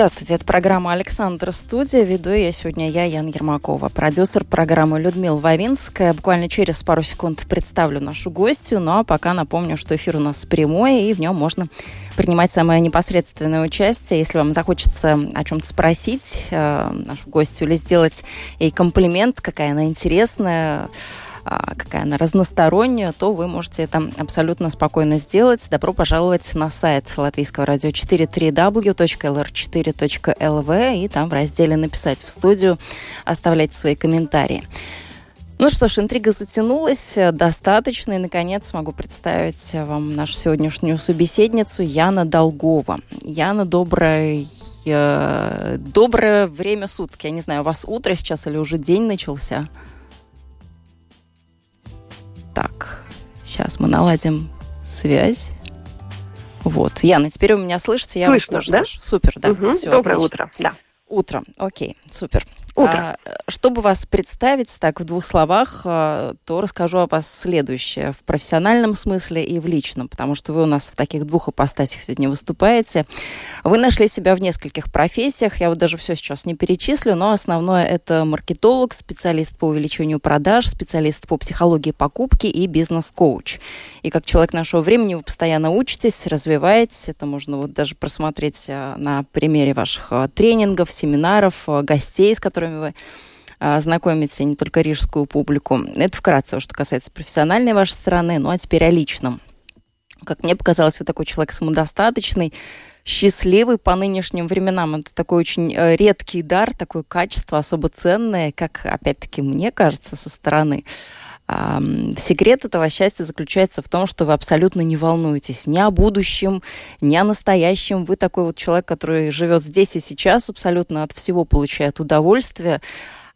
Здравствуйте, это программа «Александра Студия». Веду я сегодня я, Ян Ермакова. Продюсер программы Людмила Вавинская. Буквально через пару секунд представлю нашу гостью, но пока напомню, что эфир у нас прямой, и в нем можно принимать самое непосредственное участие. Если вам захочется о чем-то спросить э, нашу гостью или сделать ей комплимент, какая она интересная, а, какая она разносторонняя, то вы можете это абсолютно спокойно сделать. Добро пожаловать на сайт Латвийского радио 4 www.lr4.lv и там в разделе «Написать в студию» оставляйте свои комментарии. Ну что ж, интрига затянулась достаточно, и, наконец, могу представить вам нашу сегодняшнюю собеседницу Яна Долгова. Яна, доброе э, доброе время суток. Я не знаю, у вас утро сейчас или уже день начался? Сейчас мы наладим связь. Вот. Яна, теперь вы меня слышите? Я Слышно, вас тоже да? слышу. Супер, да. Мгм. Все, Доброе отлично. утро. Да. Утро. Окей, супер. Утро. А, чтобы вас представить так в двух словах, а, то расскажу о вас следующее в профессиональном смысле и в личном, потому что вы у нас в таких двух ипостасях сегодня выступаете. Вы нашли себя в нескольких профессиях, я вот даже все сейчас не перечислю, но основное это маркетолог, специалист по увеличению продаж, специалист по психологии покупки и бизнес-коуч. И как человек нашего времени вы постоянно учитесь, развиваетесь, это можно вот даже просмотреть а, на примере ваших а, тренингов, семинаров, гостей, с которыми вы а, знакомите не только рижскую публику. Это вкратце, что касается профессиональной вашей стороны, ну а теперь о личном. Как мне показалось, вы такой человек самодостаточный, счастливый по нынешним временам. Это такой очень э, редкий дар, такое качество особо ценное, как, опять-таки, мне кажется, со стороны. Секрет этого счастья заключается в том, что вы абсолютно не волнуетесь ни о будущем, ни о настоящем. Вы такой вот человек, который живет здесь и сейчас, абсолютно от всего получает удовольствие.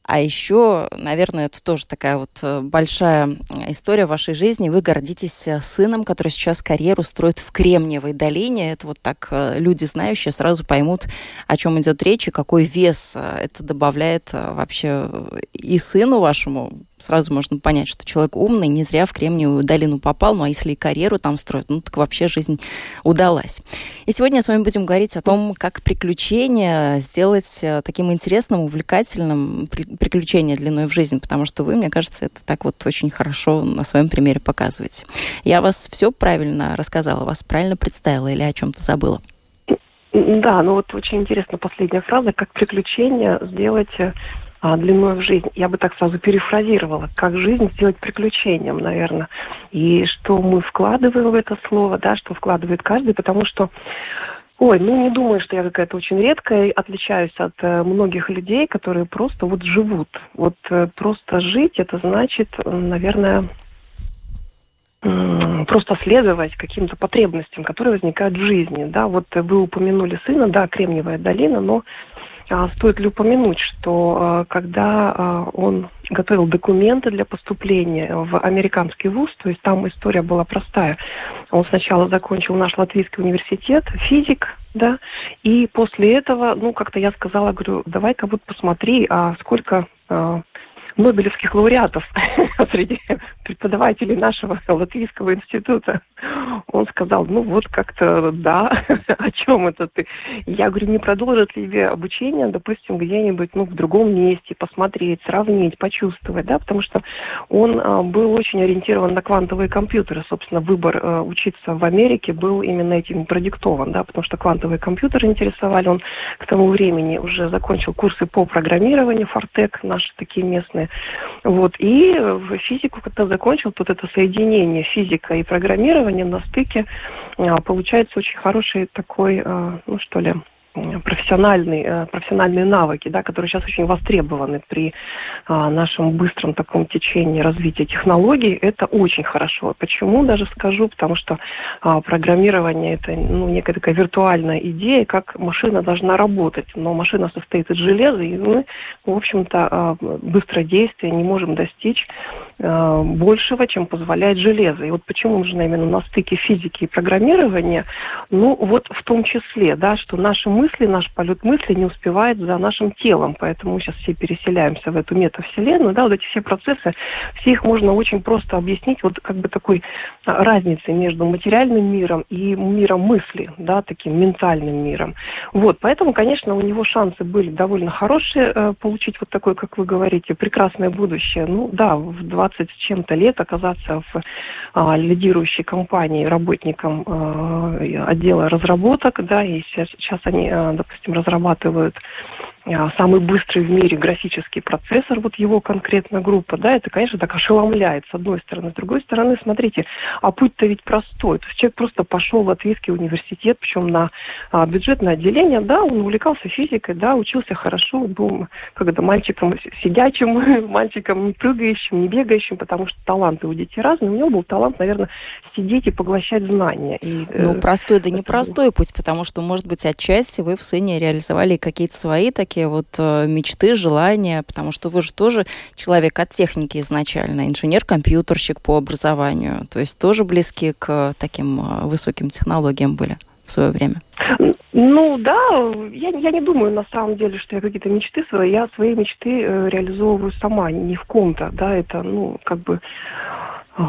А еще, наверное, это тоже такая вот э, большая история в вашей жизни. Вы гордитесь э, сыном, который сейчас карьеру строит в Кремниевой долине. Это вот так э, люди, знающие, сразу поймут, о чем идет речь и какой вес э, это добавляет э, вообще э, и сыну вашему. Сразу можно понять, что человек умный, не зря в Кремниевую долину попал, ну а если и карьеру там строит, ну так вообще жизнь удалась. И сегодня с вами будем говорить о том, как приключения сделать э, таким интересным, увлекательным, при- приключение длиной в жизнь, потому что вы, мне кажется, это так вот очень хорошо на своем примере показываете. Я вас все правильно рассказала, вас правильно представила или о чем-то забыла? Да, ну вот очень интересна последняя фраза, как приключение сделать э, а, длиной в жизнь. Я бы так сразу перефразировала, как жизнь сделать приключением, наверное. И что мы вкладываем в это слово, да, что вкладывает каждый, потому что Ой, ну не думаю, что я какая-то очень редкая, отличаюсь от э, многих людей, которые просто вот живут. Вот э, просто жить, это значит, наверное, просто следовать каким-то потребностям, которые возникают в жизни. Да, вот вы упомянули сына, да, Кремниевая долина, но стоит ли упомянуть, что а, когда а, он готовил документы для поступления в американский вуз, то есть там история была простая. Он сначала закончил наш латвийский университет, физик, да, и после этого, ну, как-то я сказала, говорю, давай-ка вот посмотри, а сколько а, Нобелевских лауреатов среди преподавателей нашего Латвийского института. Он сказал, ну вот как-то да, о чем это ты? Я говорю, не продолжит ли тебе обучение, допустим, где-нибудь ну, в другом месте, посмотреть, сравнить, почувствовать, да, потому что он а, был очень ориентирован на квантовые компьютеры. Собственно, выбор а, учиться в Америке был именно этим продиктован, да, потому что квантовые компьютеры интересовали. Он к тому времени уже закончил курсы по программированию, Фортек, наши такие местные. Вот. И в физику, когда закончил, вот это соединение физика и программирования на стыке, а, получается очень хороший такой, а, ну что ли, профессиональные, э, профессиональные навыки, да, которые сейчас очень востребованы при а, нашем быстром таком течении развития технологий, это очень хорошо. Почему даже скажу? Потому что а, программирование это ну, некая такая виртуальная идея, как машина должна работать. Но машина состоит из железа, и мы, в общем-то, а, быстродействия не можем достичь большего, чем позволяет железо. И вот почему нужно именно на стыке физики и программирования? Ну, вот в том числе, да, что наши мысли мысли, наш полет мысли не успевает за нашим телом, поэтому мы сейчас все переселяемся в эту метавселенную, да, вот эти все процессы, все их можно очень просто объяснить вот как бы такой а, разницей между материальным миром и миром мысли, да, таким ментальным миром. Вот, поэтому, конечно, у него шансы были довольно хорошие э, получить вот такое, как вы говорите, прекрасное будущее. Ну, да, в 20 с чем-то лет оказаться в а, лидирующей компании работником а, отдела разработок, да, и сейчас, сейчас они Э, допустим, разрабатывают самый быстрый в мире графический процессор, вот его конкретно группа, да, это, конечно, так ошеломляет, с одной стороны. С другой стороны, смотрите, а путь-то ведь простой. То есть человек просто пошел в Латвийский университет, причем на а, бюджетное отделение, да, он увлекался физикой, да, учился хорошо, был когда мальчиком сидячим, мальчиком не прыгающим, не бегающим, потому что таланты у детей разные. У него был талант, наверное, сидеть и поглощать знания. И, ну, э, простой, да непростой путь, потому что, может быть, отчасти вы в сыне реализовали какие-то свои такие такие вот э, мечты, желания, потому что вы же тоже человек от техники изначально, инженер-компьютерщик по образованию, то есть тоже близки к таким э, высоким технологиям были в свое время? Ну да, я, я не думаю на самом деле, что я какие-то мечты свои, я свои мечты э, реализовываю сама, не в ком-то, да, это, ну, как бы, э,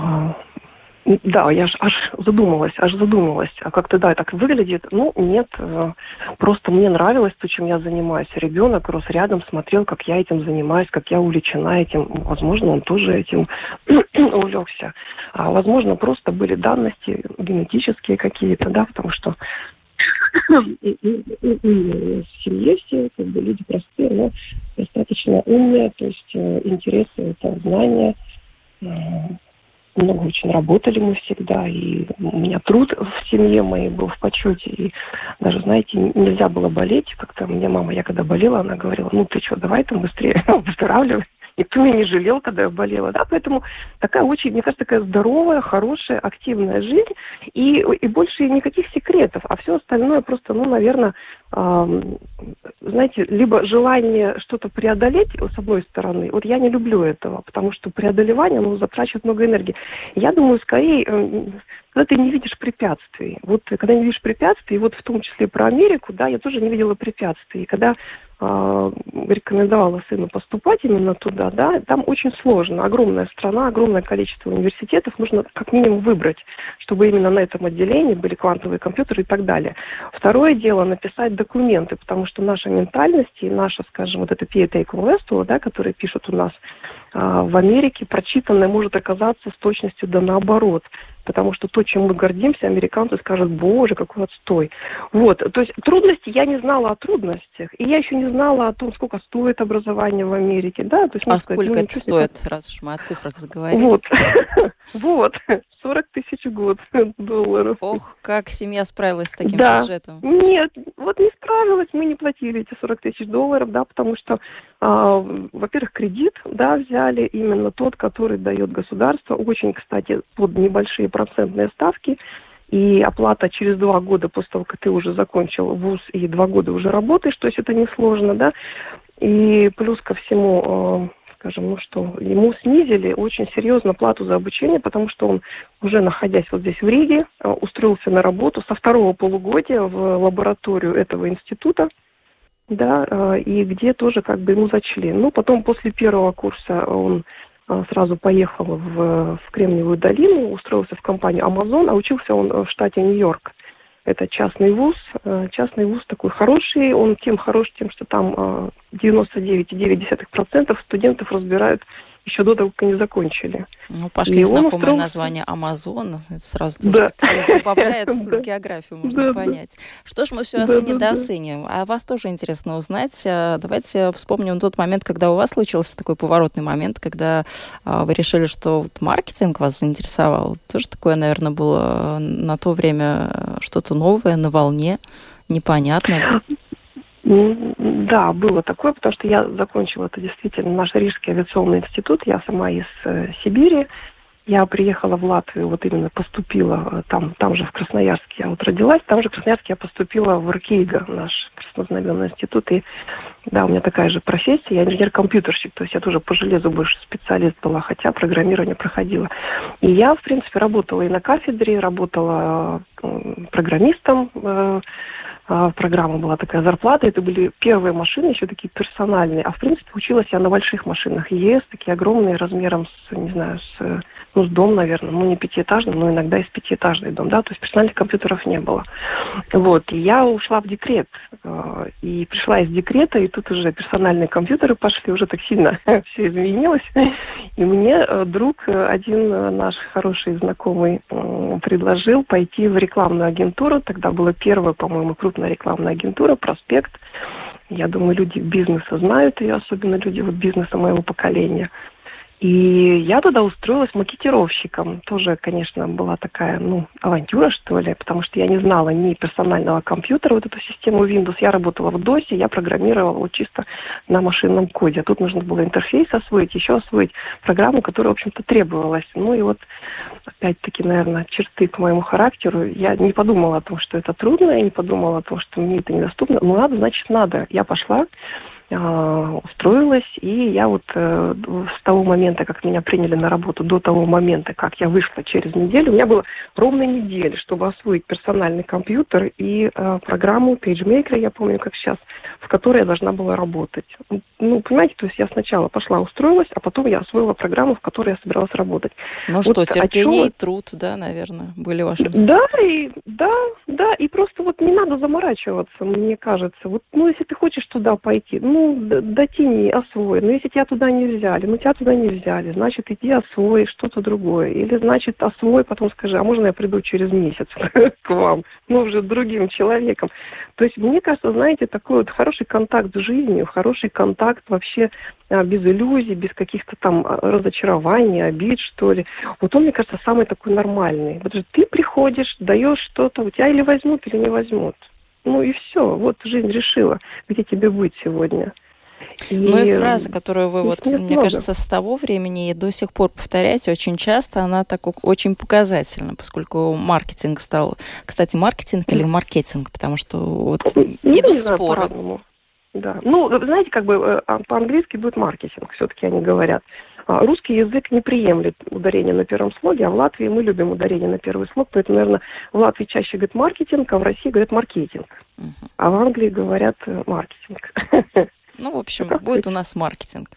да, я аж, аж задумалась, аж задумалась. А как то да, так выглядит? Ну, нет, э, просто мне нравилось то, чем я занимаюсь. Ребенок рос рядом, смотрел, как я этим занимаюсь, как я увлечена этим. Возможно, он тоже этим увлекся. А возможно, просто были данности генетические какие-то, да, потому что в семье все как бы люди простые, но достаточно умные, то есть э, интересы это знания, э, много очень работали мы всегда, и у меня труд в семье моей был в почете, и даже, знаете, нельзя было болеть, как-то мне мама, я когда болела, она говорила, ну ты что, давай там быстрее выздоравливай. Никто меня не жалел, когда я болела, да, поэтому такая очень, мне кажется, такая здоровая, хорошая, активная жизнь, и, и больше никаких секретов, а все остальное просто, ну, наверное, э, знаете, либо желание что-то преодолеть, с одной стороны, вот я не люблю этого, потому что преодолевание, ну, затрачивает много энергии. Я думаю, скорее, когда ты не видишь препятствий. Вот когда не видишь препятствий, вот в том числе про Америку, да, я тоже не видела препятствий. И когда э, рекомендовала сыну поступать именно туда, да, там очень сложно. Огромная страна, огромное количество университетов. Нужно как минимум выбрать, чтобы именно на этом отделении были квантовые компьютеры и так далее. Второе дело написать документы, потому что наша ментальность и наша, скажем, вот это PA Take да, которые пишут у нас э, в Америке, прочитанное может оказаться с точностью да наоборот потому что то, чем мы гордимся, американцы скажут, боже, какой отстой. Вот, то есть трудности я не знала о трудностях, и я еще не знала о том, сколько стоит образование в Америке, да. То есть, а сколько это стоит, раз уж мы о цифрах заговорили? Вот, вот, 40 тысяч в год долларов. Ох, как семья справилась с таким да. бюджетом. Нет, вот не справилась, мы не платили эти 40 тысяч долларов, да, потому что, а, во-первых, кредит, да, взяли именно тот, который дает государство, очень, кстати, под небольшие процентные ставки, и оплата через два года после того, как ты уже закончил вуз и два года уже работаешь, то есть это несложно, да, и плюс ко всему а, скажем, ну что, ему снизили очень серьезно плату за обучение, потому что он, уже находясь вот здесь в Риге, э, устроился на работу со второго полугодия в лабораторию этого института, да, э, и где тоже как бы ему зачли. Ну, потом после первого курса он э, сразу поехал в, в Кремниевую долину, устроился в компанию Amazon, а учился он в штате Нью-Йорк. Это частный вуз. Э, частный вуз такой хороший. Он тем хорош, тем, что там 99,9% э, студентов разбирают еще до того, как они закончили. Ну, пошли и знакомое устроил... название Амазон. Это сразу да. добавляет географию, можно понять. Что ж, мы все да, сыне. А вас тоже интересно узнать. Э, давайте вспомним тот момент, когда у вас случился такой поворотный момент, когда вы решили, что вот маркетинг вас заинтересовал. Тоже такое, наверное, было на то время что-то новое, на волне, непонятное. Да, было такое, потому что я закончила это действительно наш Рижский авиационный институт. Я сама из э, Сибири. Я приехала в Латвию, вот именно поступила э, там, там же в Красноярске я вот родилась, там же в Красноярске я поступила в РКИГА, наш краснознаменный институт, и да, у меня такая же профессия, я инженер-компьютерщик, то есть я тоже по железу больше специалист была, хотя программирование проходила. И я, в принципе, работала и на кафедре, работала э, программистом, программа была такая зарплата. Это были первые машины, еще такие персональные. А в принципе училась я на больших машинах ЕС, такие огромные, размером с, не знаю, с, ну, с дом, наверное, ну, не пятиэтажный, но иногда и с пятиэтажный дом, да, то есть персональных компьютеров не было. Вот, и я ушла в декрет, а, и пришла из декрета, и тут уже персональные компьютеры пошли, уже так сильно все изменилось. И мне э, друг, э, один э, наш хороший знакомый, предложил пойти в рекламную агентуру, тогда была первая, по-моему, крупная крупная рекламная агентура «Проспект». Я думаю, люди бизнеса знают ее, особенно люди вот бизнеса моего поколения. И я туда устроилась макетировщиком. Тоже, конечно, была такая, ну, авантюра, что ли, потому что я не знала ни персонального компьютера, вот эту систему Windows. Я работала в DOS, я программировала вот чисто на машинном коде. А тут нужно было интерфейс освоить, еще освоить программу, которая, в общем-то, требовалась. Ну и вот, опять-таки, наверное, черты к моему характеру. Я не подумала о том, что это трудно, я не подумала о том, что мне это недоступно. Ну, надо, значит, надо. Я пошла, устроилась, и я вот э, с того момента, как меня приняли на работу, до того момента, как я вышла через неделю, у меня было ровно неделя, чтобы освоить персональный компьютер и э, программу PageMaker, я помню, как сейчас, в которой я должна была работать. Ну, понимаете, то есть я сначала пошла устроилась, а потом я освоила программу, в которой я собиралась работать. Ну вот что, терпение чем... и труд, да, наверное, были вашим Да, и, да, да, и просто вот не надо заморачиваться, мне кажется. Вот, ну, если ты хочешь туда пойти, ну, дотяни, освой. Но если тебя туда не взяли, ну, тебя туда не взяли, значит, иди освой что-то другое. Или, значит, освой, потом скажи, а можно я приду через месяц к вам? Ну, уже другим человеком. То есть, мне кажется, знаете, такой вот хороший контакт с жизнью, хороший контакт вообще а, без иллюзий, без каких-то там а, разочарований, обид, что ли. Вот он, мне кажется, самый такой нормальный. Вот же ты приходишь, даешь что-то, у тебя или возьмут, или не возьмут. Ну и все, вот жизнь решила, где тебе быть сегодня. И... Ну и фраза, которую вы, вот, мне много. кажется, с того времени и до сих пор повторяете очень часто, она так очень показательна, поскольку маркетинг стал... Кстати, маркетинг или маркетинг? Потому что вот ну, идут споры. Да. Ну, знаете, как бы э, а, по-английски будет маркетинг, все-таки они говорят. А, русский язык не приемлет ударение на первом слоге, а в Латвии мы любим ударение на первый слог, поэтому, наверное, в Латвии чаще говорят маркетинг, а в России говорят маркетинг. Uh-huh. А в Англии говорят маркетинг. Ну, в общем, будет у нас маркетинг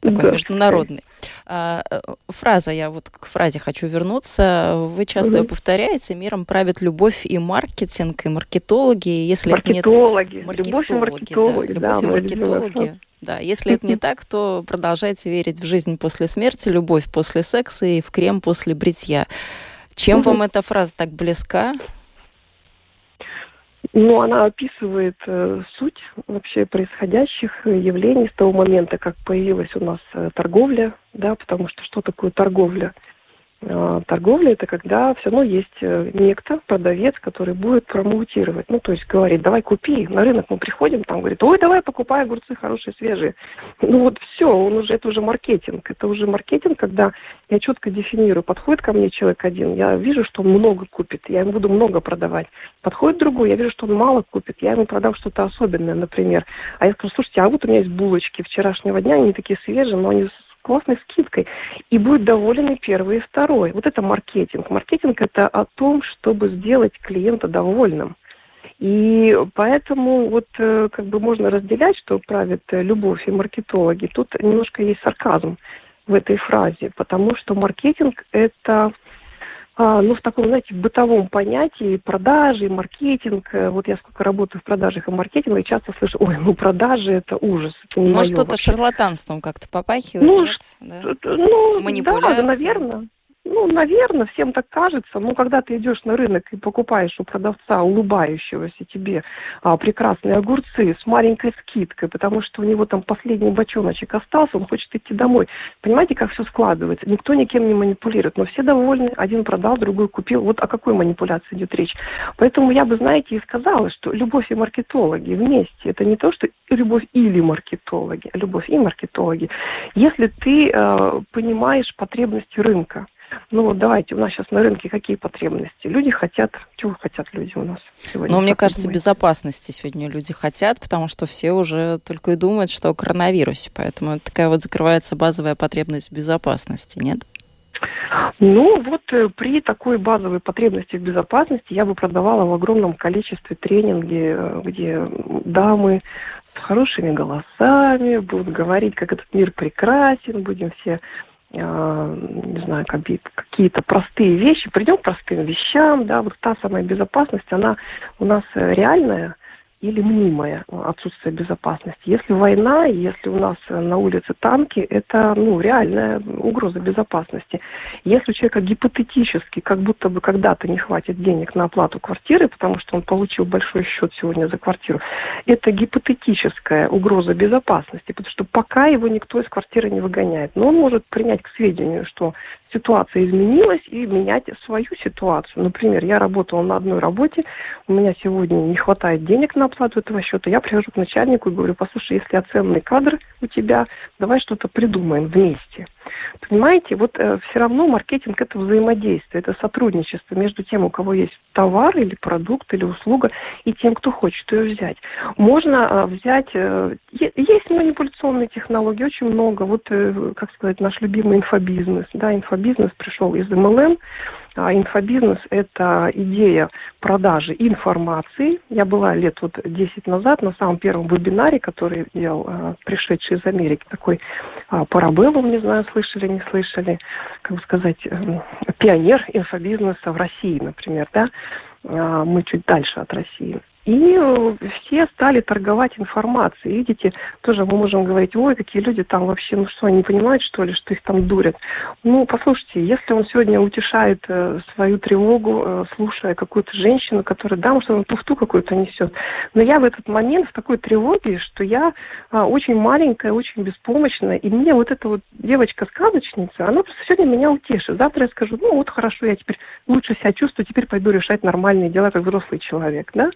такой да. международный. А, э, фраза, я вот к фразе хочу вернуться. Вы часто угу. ее повторяете. Миром правит любовь и маркетинг, и маркетологи. Если маркетологи. Нет... маркетологи. Любовь и маркетологи. Да, любовь да, и маркетологи. Да, если это не так, то продолжайте верить в жизнь после смерти, любовь после секса и в крем после бритья. Чем вам эта фраза так близка? Ну, она описывает э, суть вообще происходящих явлений с того момента, как появилась у нас э, торговля, да, потому что что такое торговля? А, торговля – это когда все равно есть э, некто, продавец, который будет промоутировать. Ну, то есть говорит, давай купи. На рынок мы приходим, там говорит, ой, давай покупай огурцы хорошие, свежие. Ну вот все, он уже, это уже маркетинг. Это уже маркетинг, когда я четко дефинирую. Подходит ко мне человек один, я вижу, что он много купит, я ему буду много продавать. Подходит другой, я вижу, что он мало купит, я ему продам что-то особенное, например. А я скажу, слушайте, а вот у меня есть булочки вчерашнего дня, они такие свежие, но они классной скидкой, и будет доволен и первый, и второй. Вот это маркетинг. Маркетинг – это о том, чтобы сделать клиента довольным. И поэтому вот э, как бы можно разделять, что правит э, любовь и маркетологи. Тут немножко есть сарказм в этой фразе, потому что маркетинг – это ну, в таком, знаете, бытовом понятии продажи, маркетинг. Э, вот я сколько работаю в продажах и маркетинге, часто слышу, ой, ну продажи это ужас. Это не Может, что-то шарлатанством как-то попахивает, ну, нет? Да? Ну, да, наверное. Ну, наверное, всем так кажется. Но когда ты идешь на рынок и покупаешь у продавца улыбающегося тебе а, прекрасные огурцы с маленькой скидкой, потому что у него там последний бочоночек остался, он хочет идти домой. Понимаете, как все складывается? Никто никем не манипулирует, но все довольны. Один продал, другой купил. Вот о какой манипуляции идет речь. Поэтому я бы, знаете, и сказала, что любовь и маркетологи вместе. Это не то, что любовь или маркетологи, а любовь и маркетологи. Если ты э, понимаешь потребности рынка, ну вот давайте, у нас сейчас на рынке какие потребности? Люди хотят, чего хотят люди у нас сегодня? Ну, мне кажется, думаете? безопасности сегодня люди хотят, потому что все уже только и думают, что о коронавирусе. Поэтому такая вот закрывается базовая потребность в безопасности, нет? Ну, вот э, при такой базовой потребности в безопасности я бы продавала в огромном количестве тренинги, э, где дамы с хорошими голосами будут говорить, как этот мир прекрасен, будем все не знаю, какие-то простые вещи, придем к простым вещам, да, вот та самая безопасность, она у нас реальная, или мнимое отсутствие безопасности. Если война, если у нас на улице танки, это ну, реальная угроза безопасности. Если у человека гипотетически, как будто бы когда-то не хватит денег на оплату квартиры, потому что он получил большой счет сегодня за квартиру, это гипотетическая угроза безопасности, потому что пока его никто из квартиры не выгоняет. Но он может принять к сведению, что ситуация изменилась и менять свою ситуацию. Например, я работала на одной работе, у меня сегодня не хватает денег на оплату этого счета. Я прихожу к начальнику и говорю, послушай, если я ценный кадр у тебя, давай что-то придумаем вместе. Понимаете, вот э, все равно маркетинг это взаимодействие, это сотрудничество между тем, у кого есть товар или продукт или услуга, и тем, кто хочет ее взять. Можно э, взять, э, есть манипуляционные технологии, очень много. Вот, э, как сказать, наш любимый инфобизнес. Да, инфобизнес пришел из MLM, а инфобизнес – это идея продажи информации. Я была лет вот 10 назад на самом первом вебинаре, который делал а, пришедший из Америки, такой а, Парабеллум, не знаю, слышали, не слышали, как бы сказать, э, пионер инфобизнеса в России, например, да, а, мы чуть дальше от России. И э, все стали торговать информацией. Видите, тоже мы можем говорить, ой, какие люди там вообще, ну что, они понимают, что ли, что их там дурят. Ну, послушайте, если он сегодня утешает э, свою тревогу, э, слушая какую-то женщину, которая, да, может, она туфту какую-то несет. Но я в этот момент в такой тревоге, что я э, очень маленькая, очень беспомощная, и мне вот эта вот девочка-сказочница, она просто сегодня меня утешит. Завтра я скажу, ну вот хорошо, я теперь лучше себя чувствую, теперь пойду решать нормальные дела, как взрослый человек, да.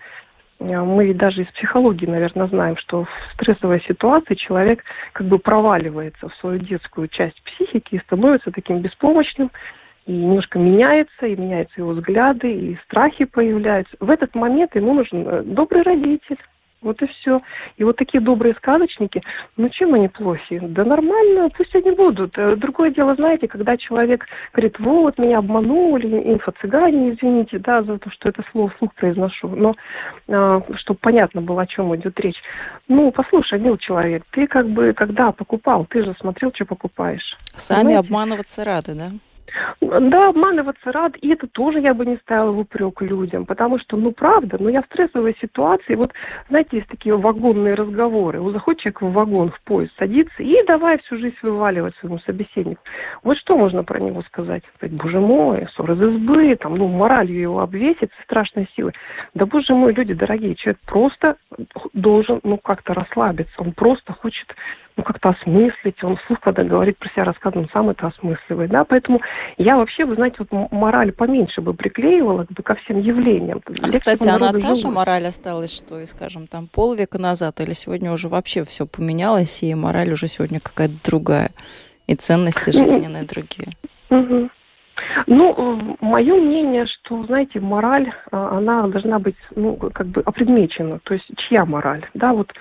Э, мы даже из психологии, наверное, знаем, что в стрессовой ситуации человек как бы проваливается в свою детскую часть психики и становится таким беспомощным, и немножко меняется, и меняются его взгляды, и страхи появляются. В этот момент ему нужен э, добрый родитель, вот и все. И вот такие добрые сказочники, ну чем они плохи? Да нормально, пусть они будут. Э, другое дело, знаете, когда человек говорит, вот, меня обманули, инфо-цыгане, извините, да, за то, что это слово вслух произношу, но а, чтобы понятно было, о чем идет речь. Ну, послушай, мил человек, ты как бы, когда покупал, ты же смотрел, что покупаешь. Сами Понимаете? обманываться рады, да? Да, обманываться рад, и это тоже я бы не ставила в упрек людям, потому что, ну, правда, ну, я в стрессовой ситуации, вот, знаете, есть такие вагонные разговоры, вот заходит человек в вагон, в поезд, садится, и давай всю жизнь вываливать своему собеседнику. Вот что можно про него сказать? Сказать, боже мой, ссор из избы, там, ну, моралью его обвесить страшной силой. Да, боже мой, люди дорогие, человек просто должен, ну, как-то расслабиться, он просто хочет ну, как-то осмыслить. Он вслух, когда говорит про себя, рассказывает, он сам это осмысливает. Да? Поэтому я вообще, вы знаете, вот мораль поменьше бы приклеивала бы ко всем явлениям. А, кстати, она та же мораль осталась, что и, скажем, там полвека назад, или сегодня уже вообще все поменялось, и мораль уже сегодня какая-то другая, и ценности жизненные другие. Угу. Ну, мое мнение, что, знаете, мораль, а, она должна быть, ну, как бы опредмечена. То есть, чья мораль? Да, вот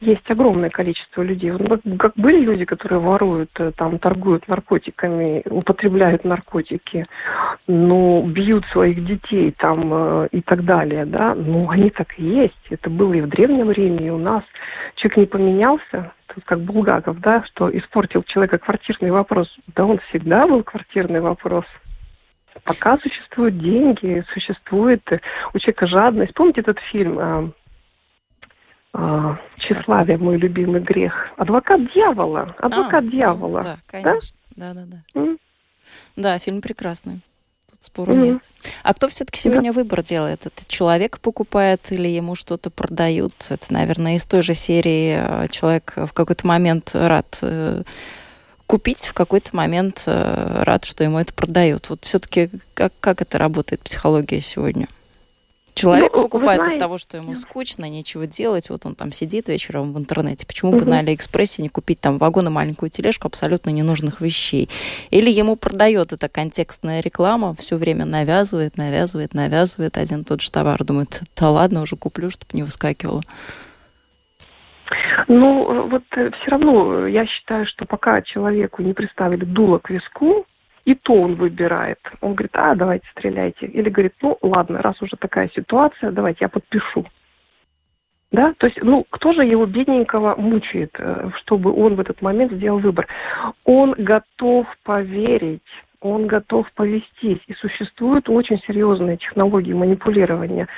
есть огромное количество людей. Вот, как были люди, которые воруют, э, там, торгуют наркотиками, употребляют наркотики, ну, бьют своих детей там э, и так далее, да, ну, они так и есть. Это было и в Древнем Риме, и у нас. Человек не поменялся, тут как Булгаков, да, что испортил человека квартирный вопрос. Да он всегда был квартирный вопрос. Пока существуют деньги, существует у человека жадность. Помните этот фильм а, а, тщеславие, мой любимый грех. Адвокат дьявола. Адвокат а, дьявола. Да, конечно. Да, да, да. да. Да, фильм прекрасный. Тут спору mm-hmm. нет. А кто все-таки сегодня да. выбор делает? Это человек покупает или ему что-то продают? Это, наверное, из той же серии э, человек в какой-то момент рад э, купить, в какой-то момент э, рад, что ему это продают. Вот все-таки как, как это работает психология сегодня? Человек ну, покупает от того, что ему скучно, нечего делать, вот он там сидит вечером в интернете. Почему бы на Алиэкспрессе не купить там вагон и маленькую тележку абсолютно ненужных вещей? Или ему продает эта контекстная реклама, все время навязывает, навязывает, навязывает один тот же товар. Думает, да ладно, уже куплю, чтобы не выскакивало. Ну, вот э, все равно я считаю, что пока человеку не приставили дуло к виску, и то он выбирает. Он говорит, а, давайте стреляйте. Или говорит, ну, ладно, раз уже такая ситуация, давайте я подпишу. Да, то есть, ну, кто же его бедненького мучает, э, чтобы он в этот момент сделал выбор? Он готов поверить он готов повестись. И существуют очень серьезные технологии манипулирования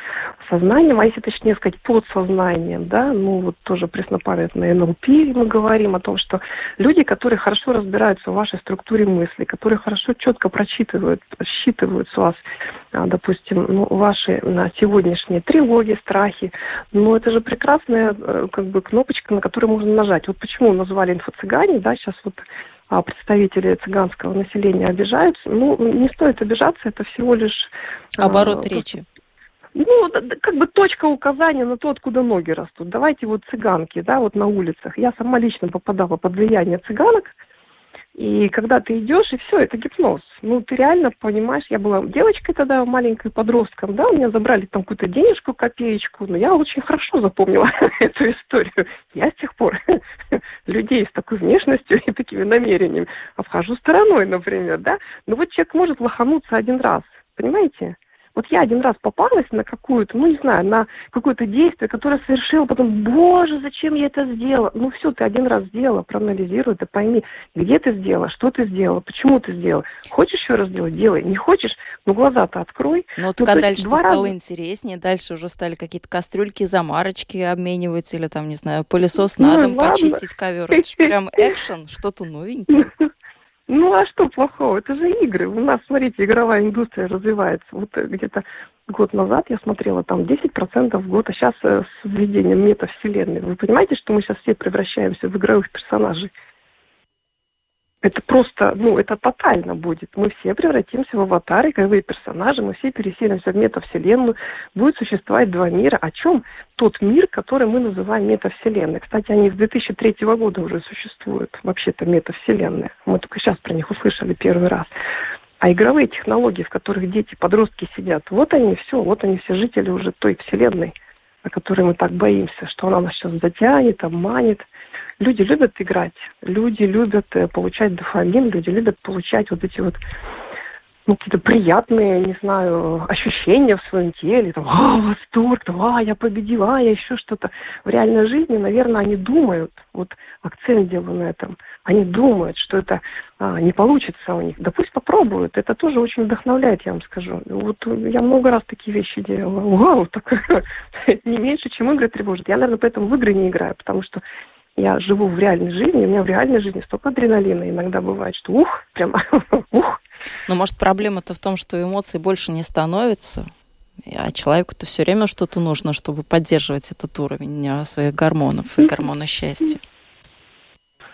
сознанием, а если точнее сказать, подсознанием, да, ну вот тоже преснопамятное НЛП мы говорим о том, что люди, которые хорошо разбираются в вашей структуре мысли, которые хорошо четко прочитывают, считывают с вас, а, допустим, ну, ваши сегодняшние тревоги, страхи, ну это же прекрасная э, как бы кнопочка, на которую можно нажать. Вот почему назвали инфо-цыгане, да, сейчас вот представители цыганского населения обижаются. Ну, не стоит обижаться, это всего лишь... А, Оборот э, речи. Ну, как бы точка указания на то, откуда ноги растут. Давайте вот цыганки, да, вот на улицах. Я сама лично попадала под влияние цыганок, и когда ты идешь, и все, это гипноз. Ну, ты реально понимаешь, я была девочкой тогда, маленькой подростком, да, у меня забрали там какую-то денежку, копеечку, но я очень хорошо запомнила эту историю. Я с тех пор людей с такой внешностью и такими намерениями обхожу стороной, например, да. Но вот человек может лохануться один раз, понимаете? Вот я один раз попалась на какую-то, ну не знаю, на какое-то действие, которое совершила, потом, боже, зачем я это сделала? Ну все, ты один раз сделала, проанализируй это, пойми, где ты сделала, что ты сделала, почему ты сделала. Хочешь еще раз сделать, делай. Не хочешь, ну глаза-то открой. Ну вот ну, дальше стало раза... интереснее, дальше уже стали какие-то кастрюльки, замарочки обменивать, или там, не знаю, пылесос на ну, дом ладно. почистить ковер. Это же прям экшен, что-то новенькое. Ну а что плохого? Это же игры. У нас, смотрите, игровая индустрия развивается. Вот э, где-то год назад я смотрела там 10% в год, а сейчас э, с введением метавселенной. Вы понимаете, что мы сейчас все превращаемся в игровых персонажей? Это просто, ну, это тотально будет. Мы все превратимся в аватары, игровые персонажи, мы все переселимся в метавселенную. Будет существовать два мира. О чем тот мир, который мы называем метавселенной? Кстати, они с 2003 года уже существуют, вообще-то метавселенные. Мы только сейчас про них услышали первый раз. А игровые технологии, в которых дети, подростки сидят, вот они все, вот они все жители уже той вселенной, о которой мы так боимся, что она нас сейчас затянет, обманет. Люди любят играть, люди любят э, получать дофамин, люди любят получать вот эти вот ну, какие-то приятные, не знаю, ощущения в своем теле, там, а, восторг, а, я победила, а, я еще что-то. В реальной жизни, наверное, они думают, вот акцент делаю на этом, они думают, что это а, не получится у них. Да пусть попробуют, это тоже очень вдохновляет, я вам скажу. Вот я много раз такие вещи делала. Вау, так не меньше, чем игры тревожит. Я, наверное, поэтому в игры не играю, потому что я живу в реальной жизни, у меня в реальной жизни столько адреналина иногда бывает, что ух, прямо ух. Но может проблема-то в том, что эмоций больше не становится, а человеку-то все время что-то нужно, чтобы поддерживать этот уровень а, своих гормонов и гормона счастья.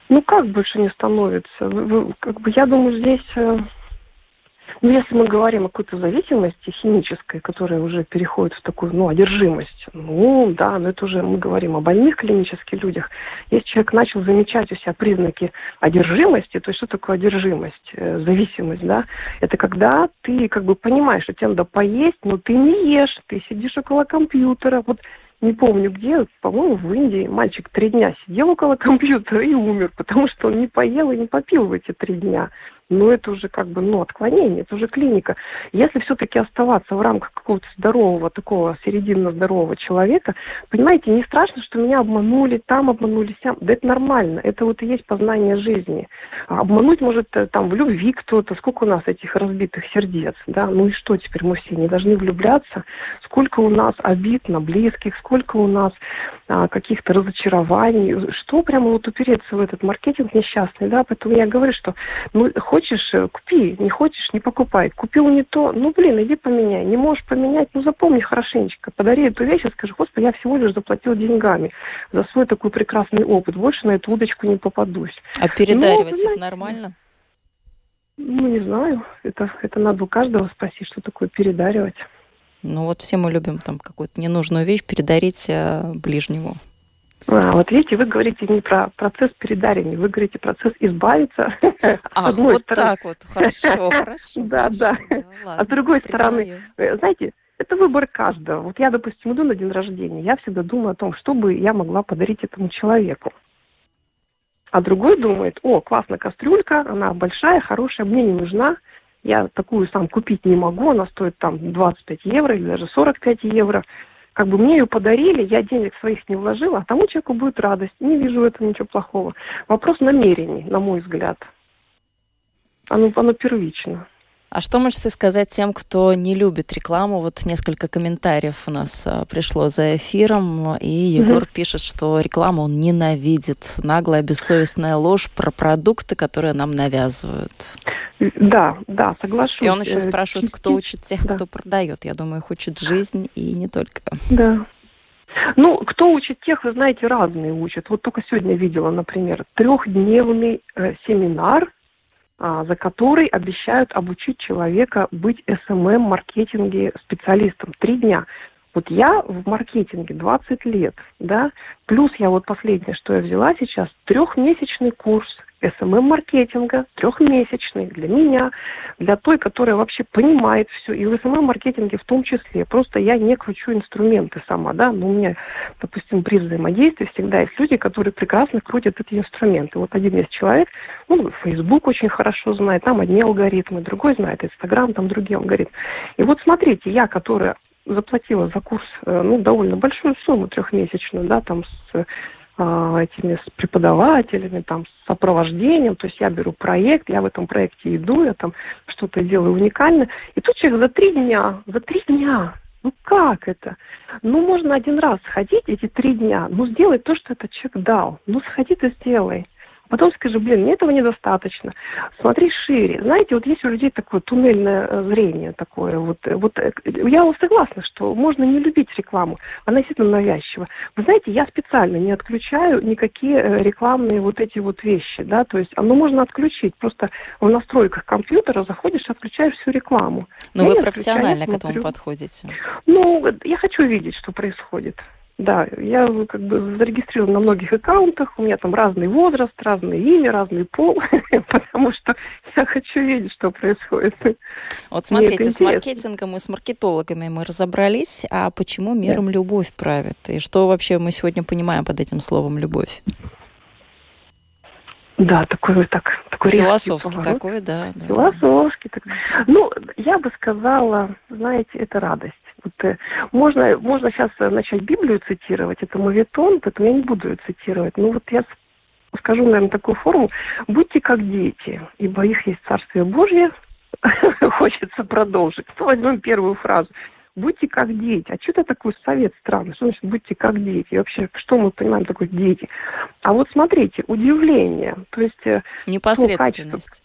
Ну как больше не становится? Как бы, я думаю, здесь э, ну, если мы говорим о какой-то зависимости химической, которая уже переходит в такую, ну, одержимость, ну, да, но это уже мы говорим о больных клинических людях. Если человек начал замечать у себя признаки одержимости, то есть что такое одержимость, э, зависимость, да? Это когда ты как бы понимаешь, что тебе надо поесть, но ты не ешь, ты сидишь около компьютера. Вот не помню где, по-моему, в Индии мальчик три дня сидел около компьютера и умер, потому что он не поел и не попил в эти три дня но это уже как бы, ну, отклонение, это уже клиника. Если все-таки оставаться в рамках какого-то здорового, такого серединно здорового человека, понимаете, не страшно, что меня обманули, там обманули, сям. Да это нормально, это вот и есть познание жизни. А обмануть может э, там в любви кто-то, сколько у нас этих разбитых сердец, да, ну и что теперь мы все не должны влюбляться, сколько у нас обид на близких, сколько у нас а, каких-то разочарований, что прямо вот упереться в этот маркетинг несчастный, да, поэтому я говорю, что ну, хочешь, э, купи, не хочешь, не покупай, купил не то, ну, блин, иди поменяй, не можешь поменять, ну, запомни хорошенечко, подари эту вещь и скажи, господи, я всего лишь заплатил деньгами за свой такой прекрасный опыт, больше на эту удочку не попадусь. А передаривать ну, это нормально? Ну, не знаю, это, это надо у каждого спросить, что такое передаривать. Ну вот все мы любим там какую-то ненужную вещь передарить э, ближнему. А, вот видите, вы говорите не про процесс передарения, вы говорите процесс избавиться. А, вот так вот, хорошо, хорошо. Да, да. А с другой стороны, э, знаете, это выбор каждого. Вот я, допустим, иду на день рождения, я всегда думаю о том, что бы я могла подарить этому человеку. А другой думает, о, классная кастрюлька, она большая, хорошая, мне не нужна, я такую сам купить не могу, она стоит там 25 евро или даже 45 евро. Как бы мне ее подарили, я денег своих не вложила, а тому человеку будет радость. Не вижу в этом ничего плохого. Вопрос намерений, на мой взгляд. Оно, оно первично. А что можете сказать тем, кто не любит рекламу? Вот несколько комментариев у нас а, пришло за эфиром, и Егор mm пишет, что рекламу он ненавидит. Наглая, бессовестная ложь про продукты, которые нам навязывают. Да, да, соглашусь. И он еще э, спрашивает, кто учит тех, да. кто продает. Я думаю, их учит жизнь и не только. Да. Ну, кто учит тех, вы знаете, разные учат. Вот только сегодня видела, например, трехдневный э, семинар, за который обещают обучить человека быть SMM-маркетинге специалистом. Три дня. Вот я в маркетинге 20 лет, да, плюс я вот последнее, что я взяла сейчас, трехмесячный курс SMM-маркетинга, трехмесячный для меня, для той, которая вообще понимает все, и в SMM-маркетинге в том числе. Просто я не кручу инструменты сама, да, но у меня, допустим, при взаимодействии всегда есть люди, которые прекрасно крутят эти инструменты. Вот один есть человек, он Facebook очень хорошо знает, там одни алгоритмы, другой знает Instagram, там другие алгоритмы. И вот смотрите, я, которая заплатила за курс, э, ну, довольно большую сумму трехмесячную, да, там с этими с преподавателями, там, с сопровождением, то есть я беру проект, я в этом проекте иду, я там что-то делаю уникальное, и тут человек за три дня, за три дня, ну как это? Ну, можно один раз сходить эти три дня, ну, сделать то, что этот человек дал, ну, сходи ты сделай. Потом скажи, блин, мне этого недостаточно. Смотри шире. Знаете, вот есть у людей такое туннельное э, зрение такое. Вот, э, вот э, я согласна, что можно не любить рекламу. Она действительно навязчива. Вы знаете, я специально не отключаю никакие рекламные вот эти вот вещи, да, то есть оно можно отключить. Просто в настройках компьютера заходишь и отключаешь всю рекламу. Но ну, вы профессионально к этому подходите. Ну, я хочу видеть, что происходит. Да, я как бы зарегистрирована на многих аккаунтах, у меня там разный возраст, разное имя, разный пол, потому что я хочу видеть, что происходит. Вот смотрите, с маркетингом и с маркетологами мы разобрались, а почему миром да. любовь правит? И что вообще мы сегодня понимаем под этим словом «любовь»? Да, такой так, такой философский такой, да, да. Философский. Так. Ну, я бы сказала, знаете, это радость. Вот, э, можно, можно сейчас начать Библию цитировать, это мовитон, поэтому я не буду ее цитировать. Ну вот я скажу, наверное, такую форму. Будьте как дети, ибо их есть Царствие Божье. Хочется продолжить. Ну, возьмем первую фразу. Будьте как дети. А что это такой совет странный? Что значит будьте как дети? И вообще, что мы понимаем такое дети? А вот смотрите, удивление. То есть... Э, Непосредственность.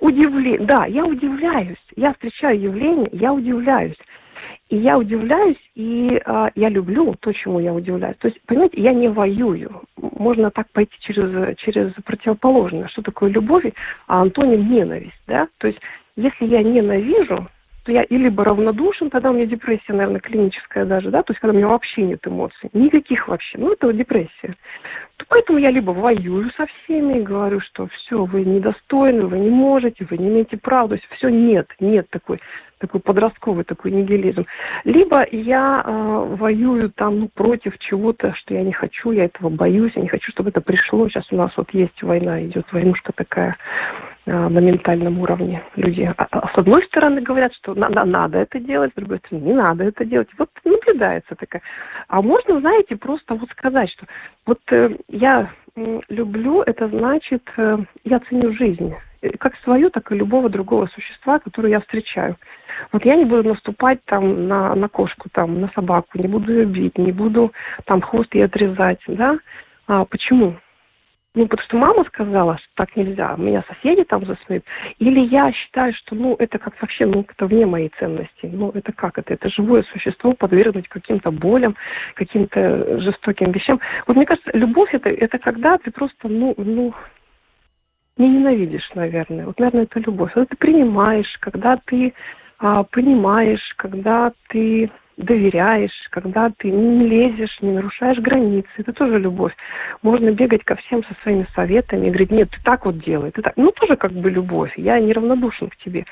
Удивление. Да, я удивляюсь. Я встречаю явление, я удивляюсь. И я удивляюсь, и э, я люблю то, чему я удивляюсь. То есть, понимаете, я не воюю. Можно так пойти через, через противоположное. Что такое любовь, а антоним ненависть, да? То есть, если я ненавижу, то я и либо равнодушен, тогда у меня депрессия, наверное, клиническая даже, да, то есть когда у меня вообще нет эмоций, никаких вообще, ну это депрессия. То поэтому я либо воюю со всеми и говорю, что все, вы недостойны, вы не можете, вы не имеете права, то есть все нет, нет такой такой подростковый такой нигилизм. Либо я э, воюю там ну, против чего-то, что я не хочу, я этого боюсь, я не хочу, чтобы это пришло. Сейчас у нас вот есть война, идет войнушка такая э, на ментальном уровне. Люди а, а, с одной стороны говорят, что на, на, надо это делать, с другой стороны не надо это делать. Вот наблюдается такая. А можно, знаете, просто вот сказать, что вот э, я люблю, это значит, э, я ценю жизнь как свою, так и любого другого существа, которое я встречаю. Вот я не буду наступать там на, на кошку, там, на собаку, не буду ее бить, не буду там хвост ей отрезать, да? А, почему? Ну, потому что мама сказала, что так нельзя, меня соседи там засмеют. Или я считаю, что, ну, это как вообще, ну, это вне моей ценности. Ну, это как это? Это живое существо подвергнуть каким-то болям, каким-то жестоким вещам. Вот мне кажется, любовь это, это когда ты просто, ну, ну, не ненавидишь, наверное. Вот, наверное, это любовь. Когда ты принимаешь, когда ты а, понимаешь, когда ты доверяешь, когда ты не лезешь, не нарушаешь границы. Это тоже любовь. Можно бегать ко всем со своими советами и говорить, нет, ты так вот делай, ты так. Ну, тоже как бы любовь. Я неравнодушен к тебе.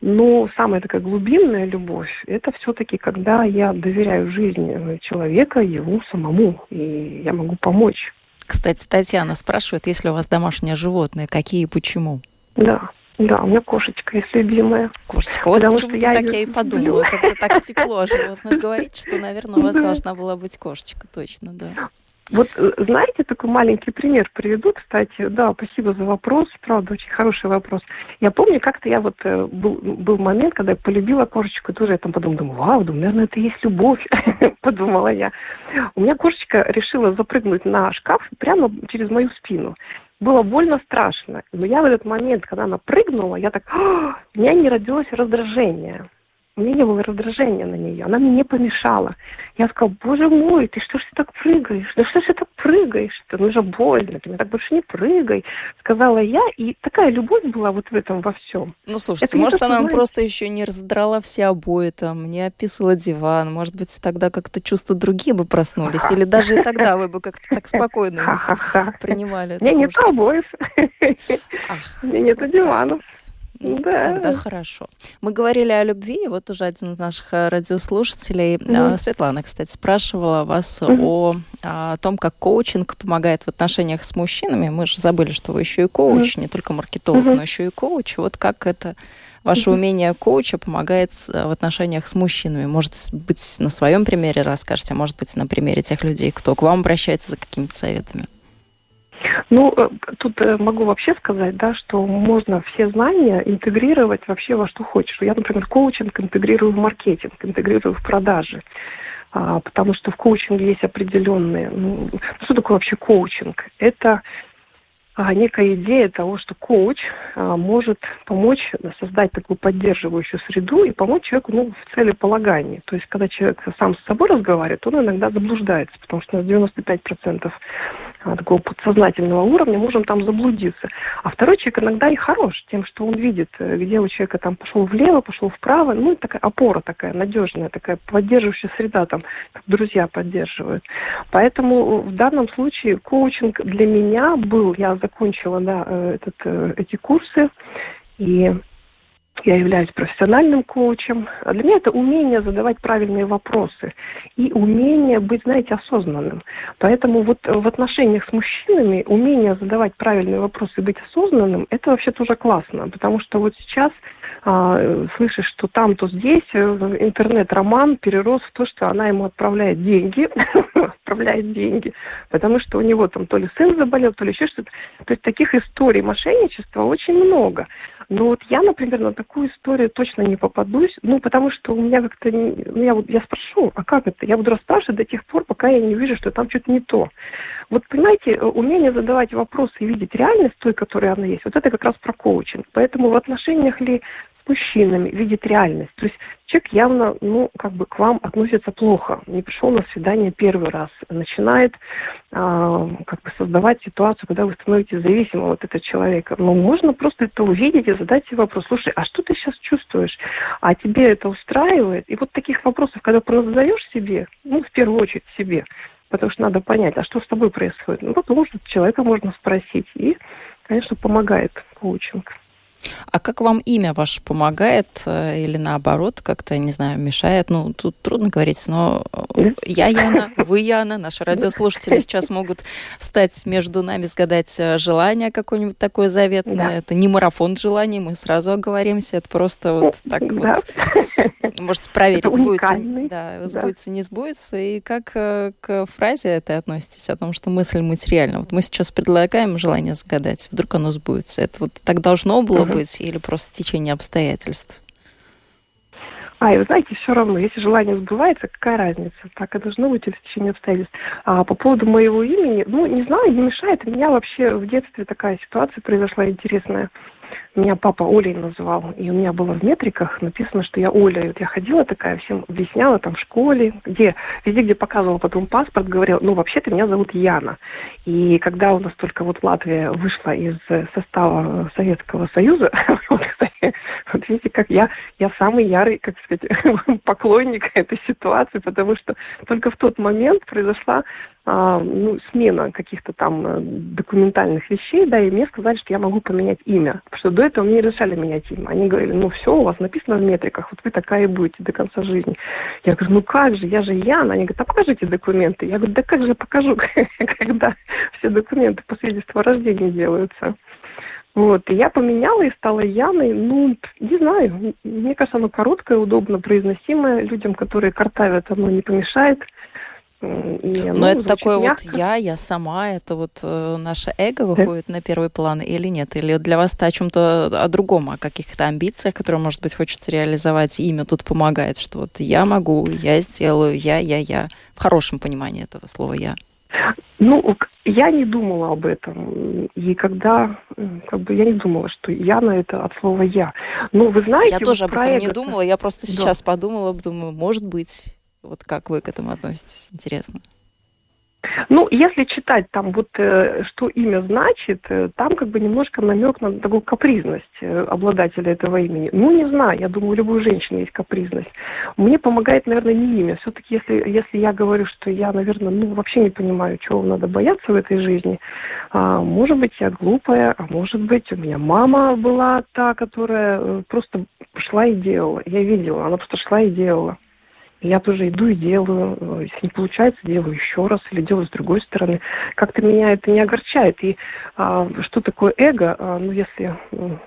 Но самая такая глубинная любовь, это все-таки, когда я доверяю жизни человека, ему самому, и я могу помочь. Кстати, Татьяна спрашивает, если у вас домашнее животное, какие и почему? Да. Да, у меня кошечка есть любимая. Кошечка, вот Потому что я так я и подумала, как-то так тепло о животных говорить, что, наверное, у вас должна была быть кошечка, точно, да. Вот э, знаете, такой маленький пример приведу, кстати. Да, спасибо за вопрос. Правда, очень хороший вопрос. Я помню, как-то я вот э, был, был момент, когда я полюбила кошечку, тоже я там подумала, думаю, вау, думаю, наверное, это и есть любовь, подумала я. У меня кошечка решила запрыгнуть на шкаф прямо через мою спину было больно страшно. Но я в этот момент, когда она прыгнула, я так, у меня не родилось раздражение у меня не было раздражения на нее, она мне не помешала. Я сказала, боже мой, ты что ж ты так прыгаешь? Да что ж ты так прыгаешь-то? Ну же больно, ты мне так больше не прыгай, сказала я. И такая любовь была вот в этом во всем. Ну, слушайте, Это может, она знаете... просто еще не раздрала все обои там, не описала диван. Может быть, тогда как-то чувства другие бы проснулись. Или даже и тогда вы бы как-то так спокойно принимали. У меня нет обоев. У меня нет диванов. Да. Тогда хорошо. Мы говорили о любви. Вот уже один из наших э, радиослушателей, mm Светлана, кстати, спрашивала вас mm о, о том, как коучинг помогает в отношениях с мужчинами. Мы же забыли, что вы еще и коуч, mm не только маркетолог, mm но еще и коуч. Вот как это ваше mm умение коуча помогает в отношениях с мужчинами? Может быть, на своем примере расскажете, а может быть, на примере тех людей, кто к вам обращается за какими-то советами? Ну, э, тут э, могу вообще сказать, да, что можно все знания интегрировать вообще во что хочешь. Я, например, коучинг интегрирую в маркетинг, интегрирую в продажи. А, потому что в коучинге есть определенные... Ну, что такое вообще коучинг? Это а, некая идея того, что коуч а, может помочь создать такую поддерживающую среду и помочь человеку ну, в целеполагании. То есть, когда человек сам с собой разговаривает, он иногда заблуждается, потому что у нас 95% а, такого подсознательного уровня можем там заблудиться. А второй человек иногда и хорош тем, что он видит, э, где у человека там пошел влево, пошел вправо. Ну, такая опора такая надежная, такая поддерживающая среда, там, друзья поддерживают. Поэтому в данном случае коучинг для меня был, я закончила да, э, этот, э, эти курсы, и я являюсь профессиональным коучем. Для меня это умение задавать правильные вопросы и умение быть, знаете, осознанным. Поэтому вот в отношениях с мужчинами умение задавать правильные вопросы и быть осознанным, это вообще тоже классно, потому что вот сейчас а, слышишь, что там, то здесь э, интернет-роман перерос в то, что она ему отправляет деньги, отправляет деньги, потому что у него там то ли сын заболел, то ли еще что-то. То есть таких историй мошенничества очень много. Но вот я, например, на такую историю точно не попадусь, ну, потому что у меня как-то, ну, я, я спрошу, а как это? Я буду расспрашивать до тех пор, пока я не вижу, что там что-то не то. Вот, понимаете, умение задавать вопросы и видеть реальность той, которая она есть, вот это как раз про коучинг. Поэтому в отношениях ли мужчинами, видеть реальность. То есть человек явно, ну, как бы к вам относится плохо, не пришел на свидание первый раз, начинает э, как бы создавать ситуацию, когда вы становитесь зависимым от этого человека. Но можно просто это увидеть и задать себе вопрос, слушай, а что ты сейчас чувствуешь? А тебе это устраивает? И вот таких вопросов, когда задаешь себе, ну, в первую очередь себе, потому что надо понять, а что с тобой происходит? Ну, вот можно человека можно спросить, и, конечно, помогает коучинг. А как вам имя ваше помогает э, или наоборот как-то, не знаю, мешает? Ну, тут трудно говорить, но я Яна, вы Яна, наши радиослушатели сейчас могут встать между нами, сгадать э, желание какое-нибудь такое заветное. Да. Это не марафон желаний, мы сразу оговоримся, это просто вот так да. вот. Можете проверить, сбудется, да, сбудется, не сбудется. И как э, к фразе это относитесь о том, что мысль материальна? Вот мы сейчас предлагаем желание загадать, вдруг оно сбудется. Это вот так должно было быть или просто течение обстоятельств? А, и вы знаете, все равно, если желание сбывается, какая разница? Так и должно быть или в течение обстоятельств. А по поводу моего имени, ну, не знаю, не мешает. У меня вообще в детстве такая ситуация произошла интересная. Меня папа Олей называл, и у меня было в метриках написано, что я Оля. И вот я ходила такая, всем объясняла там в школе, где, везде, где показывала потом паспорт, говорила, ну, вообще-то меня зовут Яна. И когда у нас только вот Латвия вышла из состава Советского Союза, вот, кстати, вот видите, как я, я самый ярый, как сказать, поклонник этой ситуации, потому что только в тот момент произошла а, ну, смена каких-то там э, документальных вещей, да, и мне сказали, что я могу поменять имя. Потому что до этого мне не решали менять имя. Они говорили, ну все, у вас написано в метриках, вот вы такая и будете до конца жизни. Я говорю, ну как же, я же Яна. Они говорят, а покажите документы. Я говорю, да как же покажу, когда все документы по свидетельству о рождении делаются. Вот, и я поменяла и стала Яной, ну, не знаю, мне кажется, оно короткое, удобно произносимое, людям, которые картавят, оно не помешает. И Но это такое мягко. вот я, я сама, это вот э, наше эго выходит на первый план или нет? Или для вас это о чем-то о другом, о каких-то амбициях, которые, может быть, хочется реализовать, имя тут помогает, что вот я могу, я сделаю, я, я, я. В хорошем понимании этого слова «я». Ну, я не думала об этом. И когда, как бы, я не думала, что Яна это от слова я. Ну, вы знаете... Я тоже об этом эго... не думала, я просто да. сейчас подумала, думаю, может быть, вот как вы к этому относитесь? Интересно. Ну, если читать там вот, э, что имя значит, э, там как бы немножко намек на такую капризность э, обладателя этого имени. Ну, не знаю, я думаю, у любой женщины есть капризность. Мне помогает, наверное, не имя. Все-таки, если, если я говорю, что я, наверное, ну, вообще не понимаю, чего надо бояться в этой жизни, а, может быть, я глупая, а может быть, у меня мама была та, которая просто шла и делала. Я видела, она просто шла и делала. Я тоже иду и делаю. Если не получается, делаю еще раз или делаю с другой стороны. Как-то меня это не огорчает. И а, что такое эго, а, ну, если,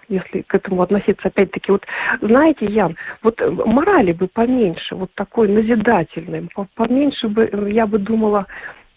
если к этому относиться опять-таки, вот знаете, Ян, вот морали бы поменьше, вот такой назидательной, поменьше бы, я бы думала,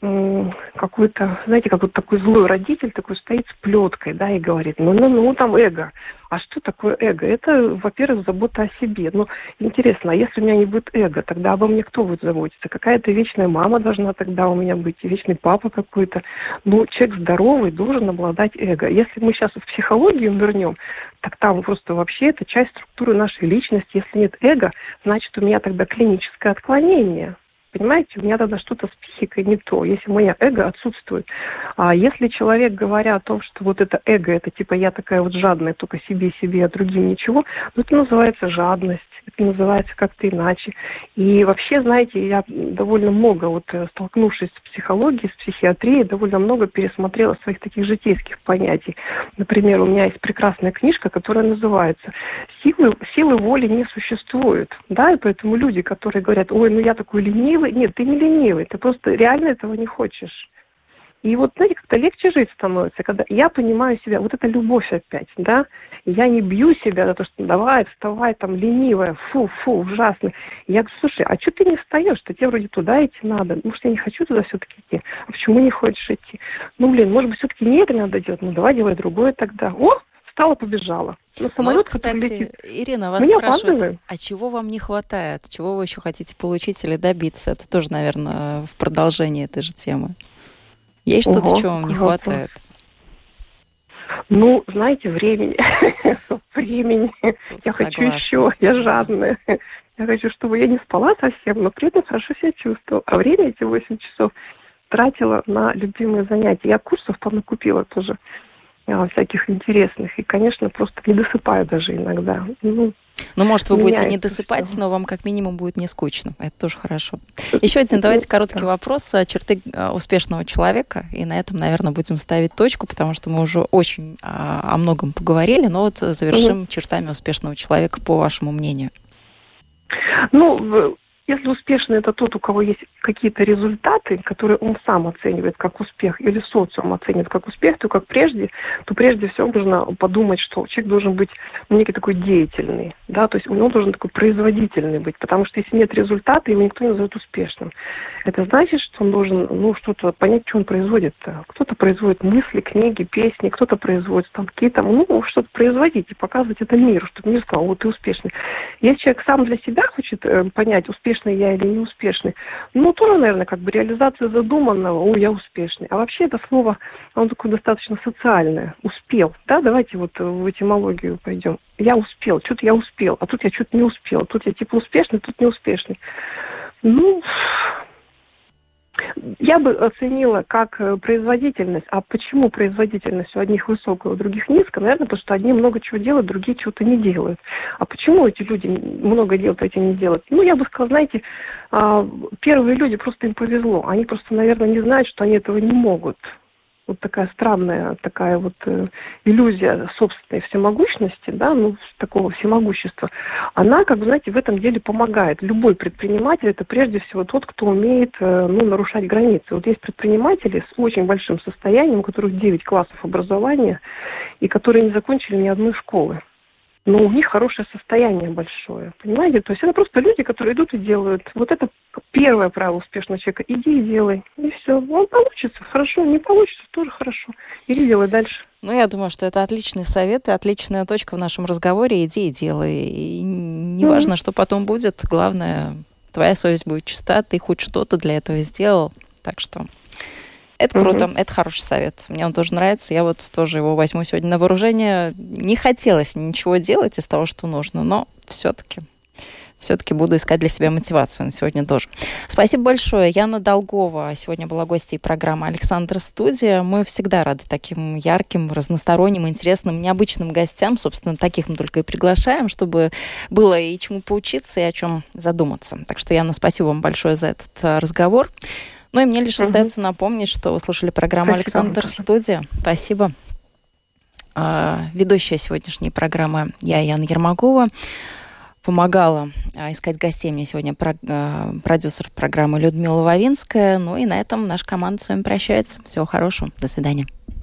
какой-то, знаете, как вот такой злой родитель такой стоит с плеткой, да, и говорит, ну-ну-ну, там эго. А что такое эго? Это, во-первых, забота о себе. Ну, интересно, а если у меня не будет эго, тогда обо мне кто будет заботиться? Какая-то вечная мама должна тогда у меня быть, вечный папа какой-то. Ну, человек здоровый должен обладать эго. Если мы сейчас в психологию вернем, так там просто вообще это часть структуры нашей личности. Если нет эго, значит, у меня тогда клиническое отклонение. Понимаете, у меня тогда что-то с психикой не то, если мое эго отсутствует. А если человек, говоря о том, что вот это эго, это типа я такая вот жадная, только себе, себе, а другим ничего, ну это называется жадность, это называется как-то иначе. И вообще, знаете, я довольно много, вот э, столкнувшись с психологией, с психиатрией, довольно много пересмотрела своих таких житейских понятий. Например, у меня есть прекрасная книжка, которая называется «Силы, силы воли не существует». Да, и поэтому люди, которые говорят, ой, ну я такой ленивый, ленивый. Нет, ты не ленивый, ты просто реально этого не хочешь. И вот, знаете, как-то легче жить становится, когда я понимаю себя, вот это любовь опять, да, я не бью себя за то, что давай, вставай, там, ленивая, фу, фу, ужасно. И я говорю, слушай, а что ты не встаешь-то, тебе вроде туда идти надо, может, я не хочу туда все-таки идти, а почему не хочешь идти? Ну, блин, может быть, все-таки не это надо делать, ну, давай делай другое тогда. О, встала, побежала. Самолет, ну, вот, кстати, летит. Ирина, вас спрашивают, опаздывает. а чего вам не хватает? Чего вы еще хотите получить или добиться? Это тоже, наверное, в продолжении этой же темы. Есть что-то, чего вам не хватает? Ну, знаете, времени. времени. Тут я согласна. хочу еще, я жадная. Я хочу, чтобы я не спала совсем, но при этом хорошо себя чувствовала. А время эти 8 часов тратила на любимые занятия. Я курсов там накупила тоже всяких интересных. И, конечно, просто не досыпаю даже иногда. Ну, ну, может, вы будете не досыпать, все. но вам как минимум будет не скучно. Это тоже хорошо. Еще один, давайте короткий вопрос. Черты а, успешного человека. И на этом, наверное, будем ставить точку, потому что мы уже очень а, о многом поговорили. Но вот завершим угу. чертами успешного человека, по вашему мнению. Ну, если успешный это тот, у кого есть какие-то результаты, которые он сам оценивает как успех, или социум оценивает как успех, то как прежде, то прежде всего нужно подумать, что человек должен быть ну, некий такой деятельный, да, то есть у него должен такой производительный быть, потому что если нет результата, его никто не назовет успешным. Это значит, что он должен, ну, что-то понять, что он производит. -то. Кто-то производит мысли, книги, песни, кто-то производит там какие-то, ну, что-то производить и показывать это миру, чтобы мир сказал, вот ты успешный. Если человек сам для себя хочет э, понять, успешный успешный я или не успешный. Ну, тоже, наверное, как бы реализация задуманного, о, я успешный. А вообще это слово, оно такое достаточно социальное. Успел, да, давайте вот в этимологию пойдем. Я успел, что-то я успел, а тут я что-то не успел. Тут я типа успешный, тут не успешный. Ну, я бы оценила как э, производительность. А почему производительность у одних высокая, у других низкая? Наверное, потому что одни много чего делают, другие чего-то не делают. А почему эти люди много делают, а эти не делают? Ну, я бы сказала, знаете, а, первые люди просто им повезло. Они просто, наверное, не знают, что они этого не могут вот такая странная такая вот э, иллюзия собственной всемогущности, да, ну, такого всемогущества, она, как вы знаете, в этом деле помогает. Любой предприниматель – это прежде всего тот, кто умеет, э, ну, нарушать границы. Вот есть предприниматели с очень большим состоянием, у которых 9 классов образования, и которые не закончили ни одной школы но у них хорошее состояние большое. Понимаете? То есть это просто люди, которые идут и делают. Вот это первое правило успешного человека. Иди и делай. И все. Он получится. Хорошо. Не получится. Тоже хорошо. Иди делай дальше. Ну, я думаю, что это отличный совет и отличная точка в нашем разговоре. Иди и делай. И неважно, mm-hmm. что потом будет. Главное, твоя совесть будет чиста. Ты хоть что-то для этого сделал. Так что это круто, угу. это хороший совет. Мне он тоже нравится. Я вот тоже его возьму сегодня на вооружение. Не хотелось ничего делать из того, что нужно, но все-таки все-таки буду искать для себя мотивацию на сегодня тоже. Спасибо большое. Яна Долгова сегодня была гостьей программы «Александра Студия». Мы всегда рады таким ярким, разносторонним, интересным, необычным гостям. Собственно, таких мы только и приглашаем, чтобы было и чему поучиться, и о чем задуматься. Так что, Яна, спасибо вам большое за этот э, разговор. Ну и мне лишь угу. остается напомнить, что вы слушали программу Спасибо «Александр Студия». Спасибо. А, ведущая сегодняшней программы я, Яна Ермакова. Помогала а, искать гостей мне сегодня а, продюсер программы Людмила Вавинская. Ну и на этом наша команда с вами прощается. Всего хорошего. До свидания.